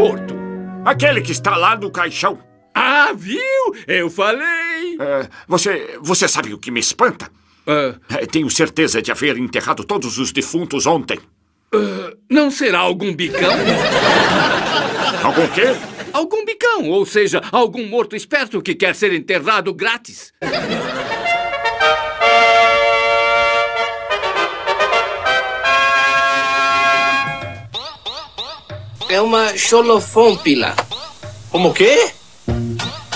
morto? Aquele que está lá no caixão. Ah, viu? Eu falei. É, você, você sabe o que me espanta? É, tenho certeza de haver enterrado todos os defuntos ontem. ah, não será algum bicão? Algum quê? Algum bicão, ou seja, algum morto esperto que quer ser enterrado grátis. É uma xolofômpila. Como o quê?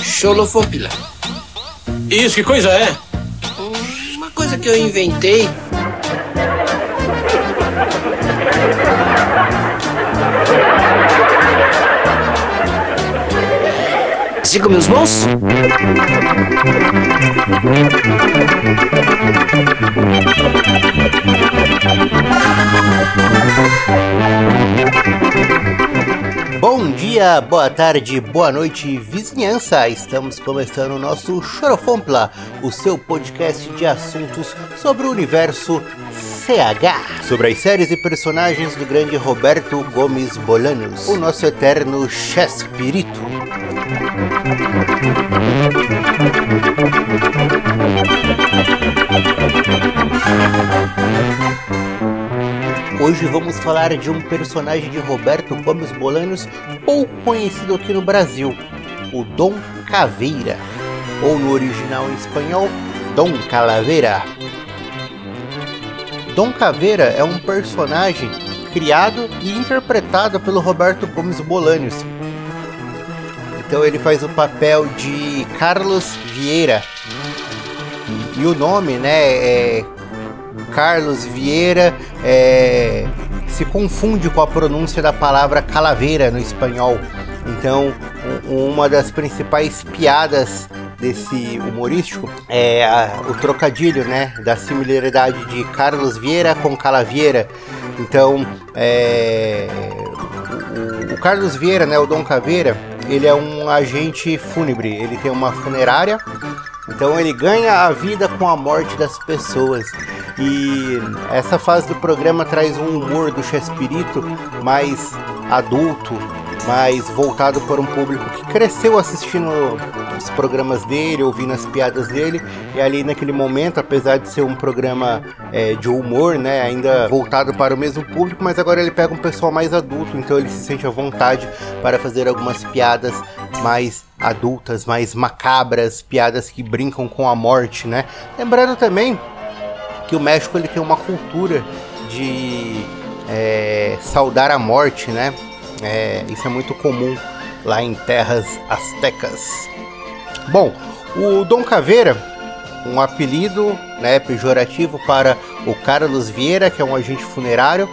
Xolofômpila. Isso, que coisa é? Uma coisa que eu inventei. Siga meus bons? Bom dia, boa tarde, boa noite, vizinhança! Estamos começando o nosso Chorofompla, o seu podcast de assuntos sobre o universo CH, sobre as séries e personagens do grande Roberto Gomes Bolanos, o nosso eterno Chespirito. Hoje vamos falar de um personagem de Roberto Gomes Bolanos pouco conhecido aqui no Brasil, o Dom Caveira, ou no original em espanhol, Dom Calaveira. Dom Caveira é um personagem criado e interpretado pelo Roberto Gomes Bolanos. Então ele faz o papel de Carlos Vieira. E o nome, né, é Carlos Vieira é, se confunde com a pronúncia da palavra calaveira no espanhol. Então, uma das principais piadas desse humorístico é a- o trocadilho, né, da similaridade de Carlos Vieira com Calaveira. Então, é, o, o Carlos Vieira, né, o Dom Caveira, ele é um agente fúnebre. Ele tem uma funerária então ele ganha a vida com a morte das pessoas. E essa fase do programa traz um humor do Chespirito mais adulto, mais voltado para um público que cresceu assistindo os programas dele, ouvindo as piadas dele. E ali naquele momento, apesar de ser um programa é, de humor, né, ainda voltado para o mesmo público, mas agora ele pega um pessoal mais adulto, então ele se sente à vontade para fazer algumas piadas mais adultas, mais macabras, piadas que brincam com a morte, né? Lembrando também que o México ele tem uma cultura de é, saudar a morte, né? É, isso é muito comum lá em terras astecas. Bom, o Dom Caveira, um apelido né, pejorativo para o Carlos Vieira, que é um agente funerário.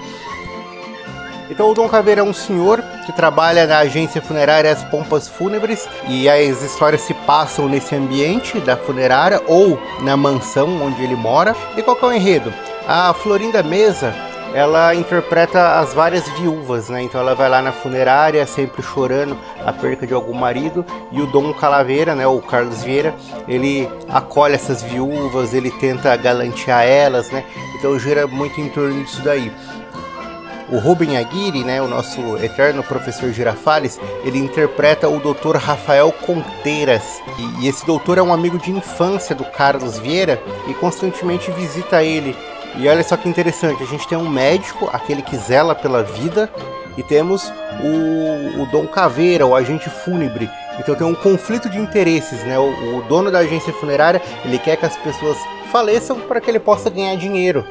Então o Dom Caveira é um senhor que trabalha na agência funerária As Pompas Fúnebres e as histórias se passam nesse ambiente da funerária ou na mansão onde ele mora. E qual é o enredo? A Florinda Mesa, ela interpreta as várias viúvas, né? Então ela vai lá na funerária sempre chorando a perca de algum marido e o Dom Calaveira, né, o Carlos Vieira, ele acolhe essas viúvas, ele tenta galantear elas, né? Então gira muito em torno disso daí. O Ruben Aguirre, né, o nosso eterno professor Girafales, ele interpreta o Dr. Rafael Conteiras. E, e esse doutor é um amigo de infância do Carlos Vieira e constantemente visita ele. E olha só que interessante, a gente tem um médico, aquele que zela pela vida, e temos o, o Dom Caveira, o agente fúnebre. Então tem um conflito de interesses, né? O, o dono da agência funerária, ele quer que as pessoas faleçam para que ele possa ganhar dinheiro.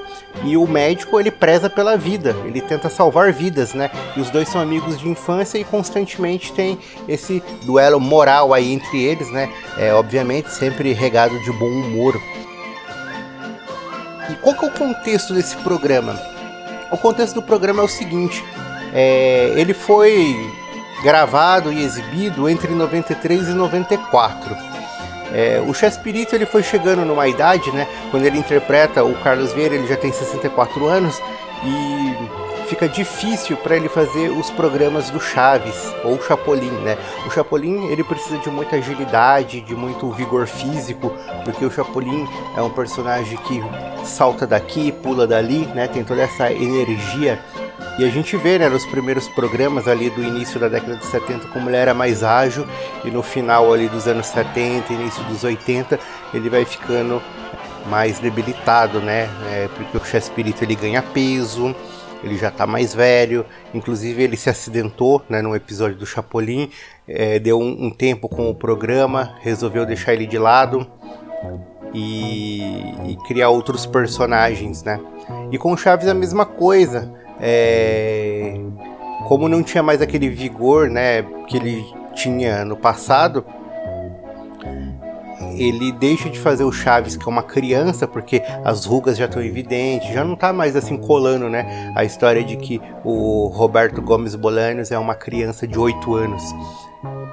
E o médico, ele preza pela vida, ele tenta salvar vidas, né? E os dois são amigos de infância e constantemente tem esse duelo moral aí entre eles, né? É, obviamente sempre regado de bom humor. E qual que é o contexto desse programa? O contexto do programa é o seguinte: é, ele foi gravado e exibido entre 93 e 94. É, o Chespirito ele foi chegando numa idade, né? Quando ele interpreta o Carlos Vieira, ele já tem 64 anos e fica difícil para ele fazer os programas do Chaves ou Chapolin, né? O Chapolin ele precisa de muita agilidade, de muito vigor físico, porque o Chapolin é um personagem que salta daqui, pula dali, né? Tem toda essa energia E a gente vê, né, nos primeiros programas ali do início da década de 70 como ele era mais ágil e no final ali dos anos 70, início dos 80, ele vai ficando mais debilitado, né? É, porque o Chespirito ele ganha peso, ele já tá mais velho, inclusive ele se acidentou, né, num episódio do Chapolin, é, deu um, um tempo com o programa, resolveu deixar ele de lado e, e criar outros personagens, né? E com o Chaves a mesma coisa. É... Como não tinha mais aquele vigor, né, que ele tinha no passado, ele deixa de fazer o Chaves que é uma criança, porque as rugas já estão evidentes, já não tá mais assim colando, né? A história de que o Roberto Gomes Bolanos é uma criança de 8 anos.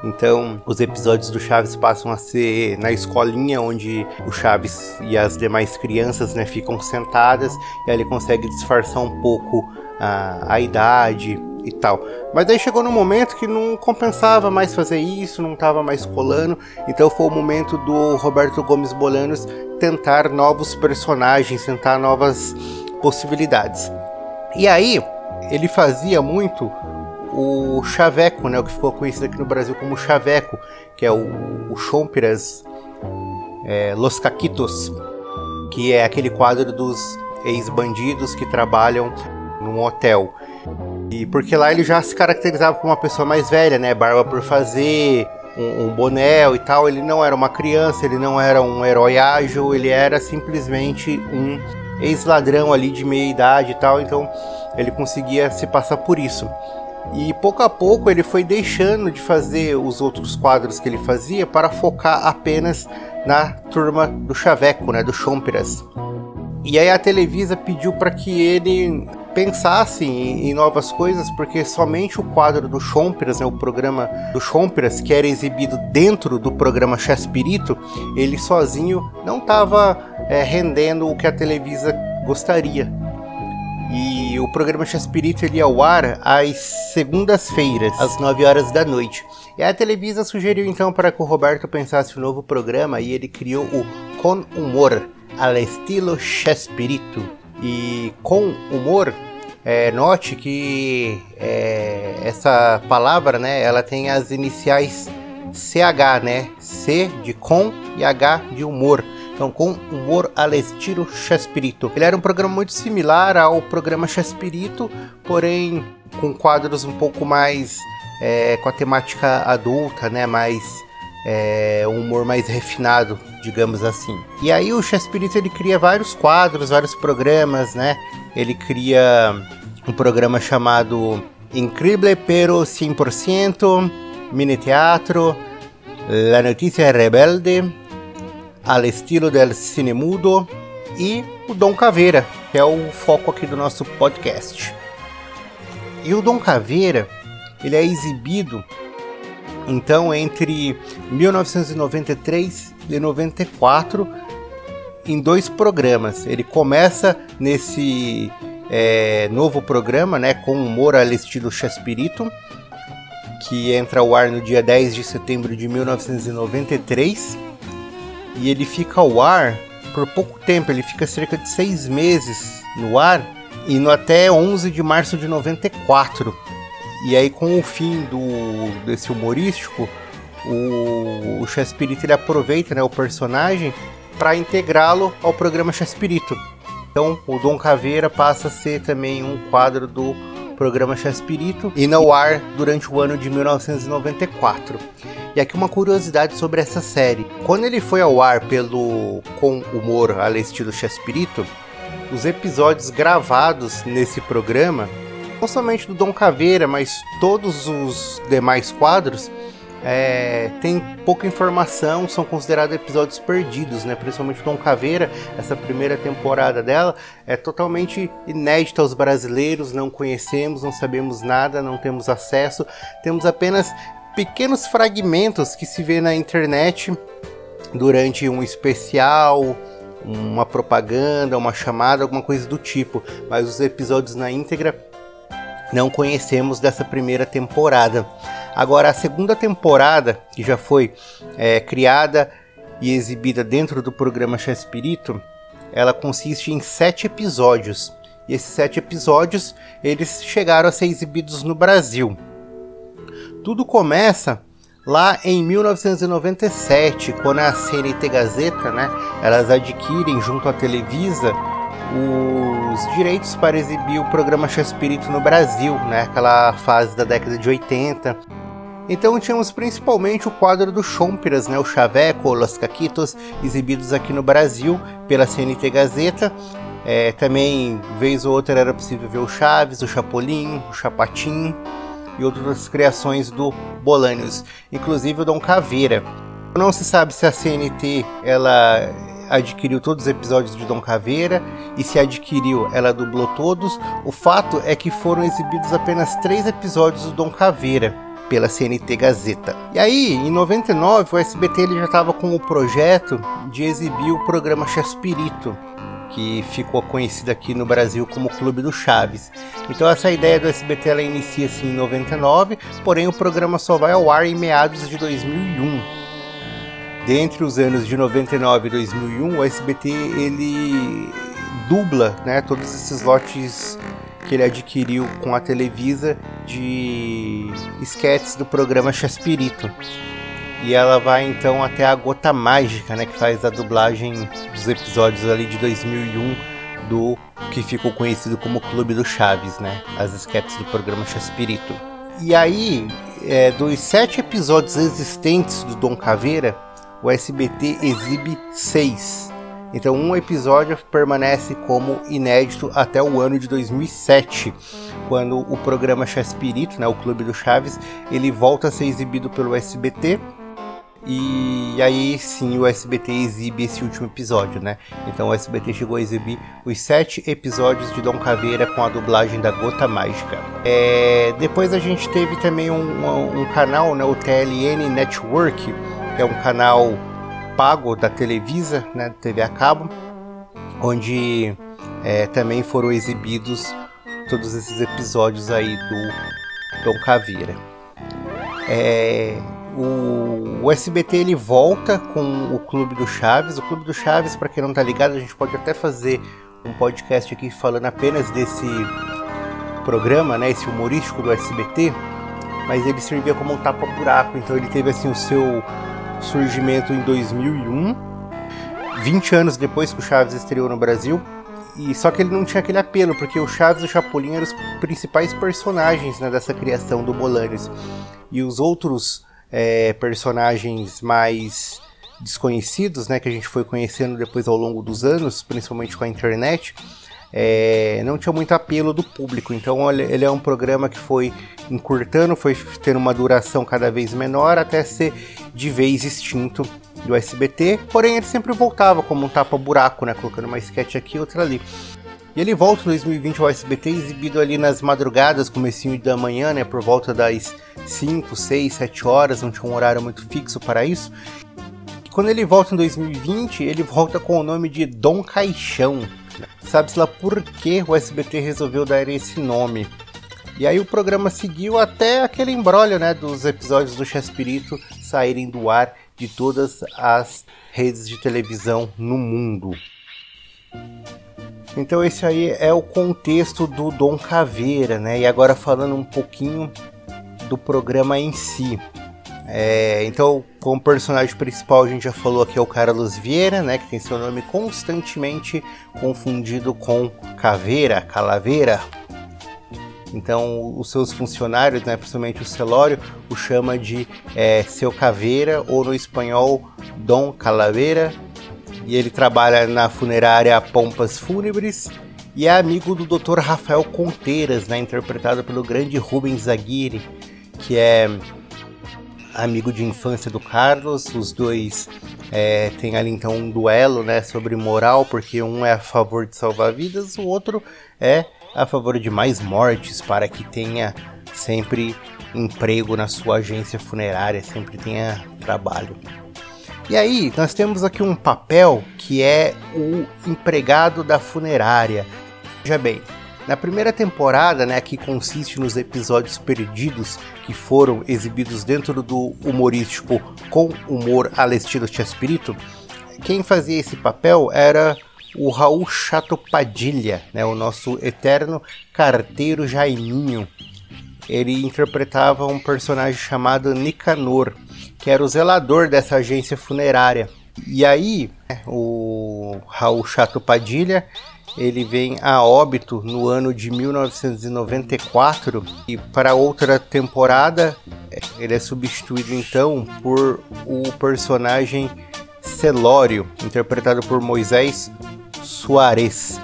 Então, os episódios do Chaves passam a ser na escolinha onde o Chaves e as demais crianças né, ficam sentadas e aí ele consegue disfarçar um pouco a, a idade e tal. Mas aí chegou no momento que não compensava mais fazer isso, não estava mais colando. Então foi o momento do Roberto Gomes Bolanos tentar novos personagens, tentar novas possibilidades. E aí ele fazia muito o Chaveco, né, o que ficou conhecido aqui no Brasil como Chaveco, que é o, o Chompiras é, Los Caquitos, que é aquele quadro dos ex-bandidos que trabalham num hotel. E porque lá ele já se caracterizava como uma pessoa mais velha, né, barba por fazer, um, um boné e tal. Ele não era uma criança, ele não era um herói ágil, ele era simplesmente um ex-ladrão ali de meia idade e tal. Então ele conseguia se passar por isso. E pouco a pouco ele foi deixando de fazer os outros quadros que ele fazia para focar apenas na turma do Chaveco, né, do Chompiras. E aí a Televisa pediu para que ele pensasse em, em, novas coisas, porque somente o quadro do Chompiras, né, o programa do Chompiras, que era exibido dentro do programa Chespirito, ele sozinho não estava é, rendendo o que a Televisa gostaria. E o programa Chespirito ele ia ao ar às segundas-feiras, às 9 horas da noite. E a Televisa sugeriu então para que o Roberto pensasse um novo programa e ele criou o Com Humor, al estilo Chespirito. E com humor, é, note que é, essa palavra, né, ela tem as iniciais CH, né? C de com e H de humor. Então, com humor al estilo Chespirito. Ele era um programa muito similar ao programa Chespirito, porém com quadros um pouco mais é, com a temática adulta, né? Mais é, um humor mais refinado, digamos assim. E aí o Chespirito ele cria vários quadros, vários programas, né? Ele cria um programa chamado Incrível pero 100%, Mini Teatro, La Noticia Rebelde, al estilo del cinemudo e o Dom Caveira, que é o foco aqui do nosso podcast. E o Dom Caveira, ele é exibido então entre 1993 e 94 em dois programas. Ele começa nesse é, novo programa, né, com humor al estilo Chespirito, que entra ao ar no dia 10 de setembro de 1993 e ele fica ao ar por pouco tempo, ele fica cerca de seis meses no ar, indo até 11 de março de 94. E aí, com o fim do, desse humorístico, o, o Chespirito ele aproveita né, o personagem para integrá-lo ao programa Chespirito. Então, o Dom Caveira passa a ser também um quadro do programa Chespirito e no ar durante o ano de 1994. E aqui uma curiosidade sobre essa série. Quando ele foi ao ar pelo Com Humor al estilo Chespirito, os episódios gravados nesse programa, não somente do Dom Caveira, mas todos os demais quadros, é, tem pouca informação, são considerados episódios perdidos, né? Principalmente Dom Caveira, essa primeira temporada dela é totalmente inédita aos brasileiros, não conhecemos, não sabemos nada, não temos acesso, temos apenas pequenos fragmentos que se vê na internet durante um especial, uma propaganda, uma chamada, alguma coisa do tipo, mas os episódios na íntegra não conhecemos dessa primeira temporada. Agora, a segunda temporada, que já foi é, criada e exibida dentro do programa Chespirito, ela consiste em sete episódios. E esses sete episódios, eles chegaram a ser exibidos no Brasil. Tudo começa lá em 1997, quando a CNT Gazeta, né, elas adquirem junto à Televisa os direitos para exibir o programa Chespirito no Brasil, né, aquela fase da década de 80. Então tínhamos principalmente o quadro do Chompiras, né, o Chaveco, Los Caquitos, exibidos aqui no Brasil pela CNT Gazeta, é, também, vez ou outra, era possível ver o Chaves, o Chapolin, o Chapatin e outras criações do Bolanios, inclusive o Dom Caveira. Não se sabe se a CNT ela adquiriu todos os episódios de Dom Caveira e se adquiriu, ela dublou todos. O fato é que foram exibidos apenas três episódios do Dom Caveira pela CNT Gazeta. E aí, em 99, o SBT ele já estava com o projeto de exibir o programa Chaspirito, que ficou conhecida aqui no Brasil como Clube do Chaves. Então essa ideia do SBT ela inicia-se em 99, porém o programa só vai ao ar em meados de 2001. Dentre os anos de 99 e 2001, o SBT ele dubla, né, todos esses lotes que ele adquiriu com a Televisa de sketches do programa Chaspirito. E ela vai então até a Gota Mágica, né, que faz a dublagem dos episódios ali de 2001 do que ficou conhecido como Clube do Chaves, né, as sketches do programa Chaspirito. E aí, é, dos sete episódios existentes do Dom Caveira, o SBT exibe seis. Então, um episódio permanece como inédito até o ano de 2007, quando o programa Chaspirito, né, o Clube do Chaves, ele volta a ser exibido pelo SBT e aí sim o SBT exibe esse último episódio, né? Então o SBT chegou a exibir os sete episódios de Dom Caveira com a dublagem da Gota Mágica. É... Depois a gente teve também um, um, canal, né? O TLN Network, é um canal pago da Televisa, né? TV a cabo, onde é, também foram exibidos todos esses episódios aí do Dom Caveira. É, o, o, SBT ele volta com o Clube do Chaves. O Clube do Chaves, para quem não tá ligado, a gente pode até fazer um podcast aqui falando apenas desse programa, né, esse humorístico do SBT, mas ele servia como um tapa-buraco, então ele teve assim o seu surgimento em 2001, 20 anos depois que o Chaves estreou no Brasil. E só que ele não tinha aquele apelo, porque o Chaves e o Chapolin eram os principais personagens né, dessa criação do Bolanes. E os outros é, personagens mais desconhecidos, né, que a gente foi conhecendo depois ao longo dos anos, principalmente com a internet, é, não tinha muito apelo do público. Então ele é um programa que foi encurtando, foi tendo uma duração cada vez menor até ser de vez extinto do SBT. Porém ele sempre voltava como um tapa-buraco, né, colocando uma sketch aqui, outra ali. E ele volta em 2020 ao SBT, exibido ali nas madrugadas, comecinho da manhã, né, por volta das 5, 6, 7 horas, não tinha um horário muito fixo para isso. Quando ele volta em 2020, ele volta com o nome de Dom Caixão. Sabe-se lá por que o SBT resolveu dar esse nome. E aí o programa seguiu até aquele embrólio, né, dos episódios do Chespirito saírem do ar de todas as redes de televisão no mundo. Então esse aí é o contexto do Dom Caveira, né? E agora falando um pouquinho do programa em si. É, então, como personagem principal, a gente já falou aqui é o Carlos Vieira, né? Que tem seu nome constantemente confundido com Caveira, Calaveira. Então, os seus funcionários, né, principalmente o Celório, o chama de é, Seu Caveira, ou no espanhol, Dom Calaveira, e ele trabalha na funerária Pompas Fúnebres e é amigo do Dr. Rafael Conteiras, né, interpretado pelo grande Rubens Aguirre, que é amigo de infância do Carlos. Os dois é, têm ali então um duelo né, sobre moral, porque um é a favor de salvar vidas, o outro é a favor de mais mortes para que tenha sempre emprego na sua agência funerária, sempre tenha trabalho. E aí, nós temos aqui um papel que é o empregado da funerária. Veja bem, na primeira temporada, né, que consiste nos episódios perdidos que foram exibidos dentro do humorístico com humor al estilo Chespirito, quem fazia esse papel era o Raul Chato Padilha, né, o nosso eterno carteiro Jaiminho. Ele interpretava um personagem chamado Nicanor, que era o zelador dessa agência funerária. E aí, né, o Raul Chato Padilha, ele vem a óbito no ano de 1994 e para outra temporada ele é substituído então por o personagem Celório, interpretado por Moisés Soares.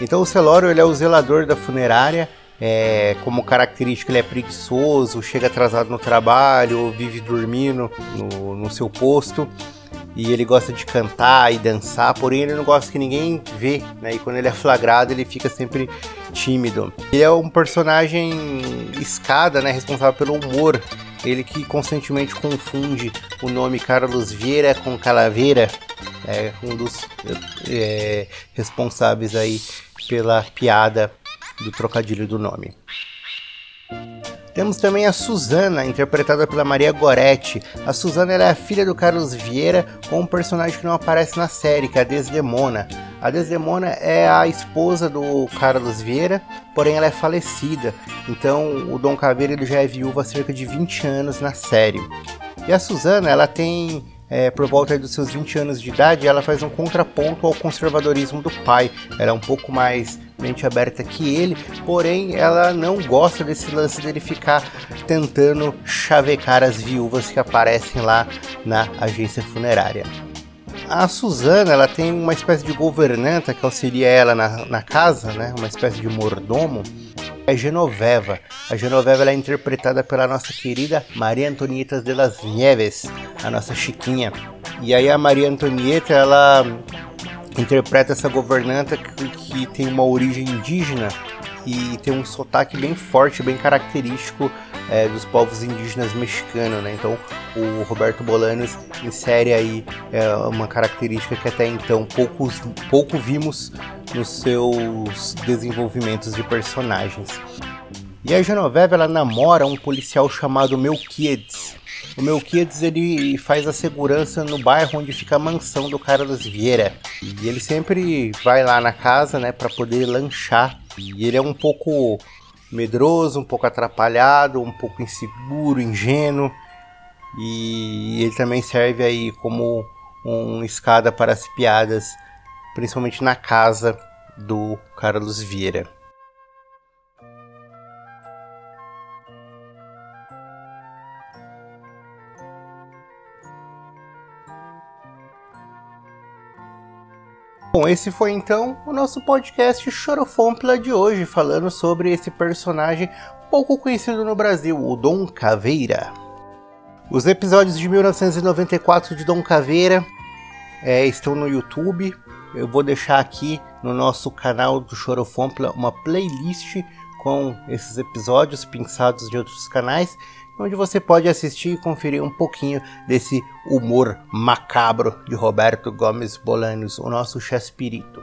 Então o Celório ele é o zelador da funerária. É, como característica, ele é preguiçoso, chega atrasado no trabalho, vive dormindo no, no seu posto e ele gosta de cantar e dançar, porém ele não gosta que ninguém vê, né? E quando ele é flagrado, ele fica sempre tímido. Ele é um personagem escada, né? Responsável pelo humor. Ele que constantemente confunde o nome Carlos Vieira com Calaveira. É um dos é, responsáveis aí pela piada do trocadilho do nome. Temos também a Susana, interpretada pela Maria Goretti. A Susana é a filha do Carlos Vieira, com um personagem que não aparece na série, que é a Desdemona. A Desdemona é a esposa do Carlos Vieira, porém ela é falecida. Então o Dom Caveira ele já é viúvo há cerca de 20 anos na série. E a Susana, ela tem é, por volta dos seus 20 anos de idade, ela faz um contraponto ao conservadorismo do pai. Ela é um pouco mais mente aberta que ele, porém ela não gosta desse lance dele ficar tentando chavecar as viúvas que aparecem lá na agência funerária. A Suzana ela tem uma espécie de governanta que auxilia ela na, na casa, né? uma espécie de mordomo, é Genoveva. A Genoveva é interpretada pela nossa querida Maria Antonieta de las Nieves, a nossa Chiquinha. E aí a Maria Antonieta, ela interpreta essa governanta que, que tem uma origem indígena e tem um sotaque bem forte, bem característico é, dos povos indígenas mexicanos, né? Então o Roberto Bolanos insere aí é, uma característica que até então poucos, pouco vimos nos seus desenvolvimentos de personagens. E a Genoveva ela namora um policial chamado Melquiades. O Melquiades ele faz a segurança no bairro onde fica a mansão do Carlos Vieira. E ele sempre vai lá na casa, né, para poder lanchar. E ele é um pouco medroso, um pouco atrapalhado, um pouco inseguro, ingênuo. E ele também serve aí como uma escada para as piadas, principalmente na casa do Carlos Vieira. Bom, esse foi então o nosso podcast Chorofompla de hoje, falando sobre esse personagem pouco conhecido no Brasil, o Dom Caveira. Os episódios de 1994 de Dom Caveira é, estão no YouTube. Eu vou deixar aqui no nosso canal do Chorofompla uma playlist com esses episódios pinçados de outros canais onde você pode assistir e conferir um pouquinho desse humor macabro de Roberto Gomes Bolanos, o nosso Chespirito.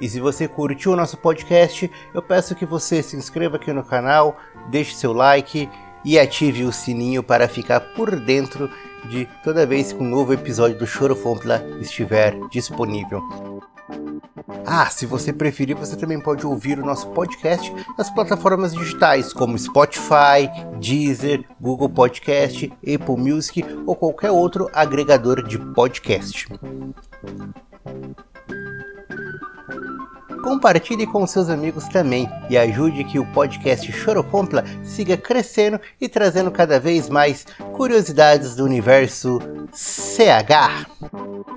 E se você curtiu o nosso podcast, eu peço que você se inscreva aqui no canal, deixe seu like e ative o sininho para ficar por dentro de toda vez que um novo episódio do Choro Fompla estiver disponível. Ah, se você preferir, você também pode ouvir o nosso podcast nas plataformas digitais como Spotify, Deezer, Google Podcast, Apple Music ou qualquer outro agregador de podcast. Compartilhe com seus amigos também e ajude que o podcast Choropompla siga crescendo e trazendo cada vez mais curiosidades do universo CH.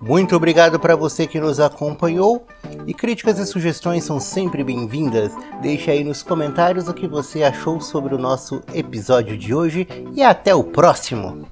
Muito obrigado para você que nos acompanhou e críticas e sugestões são sempre bem-vindas. Deixe aí nos comentários o que você achou sobre o nosso episódio de hoje e até o próximo!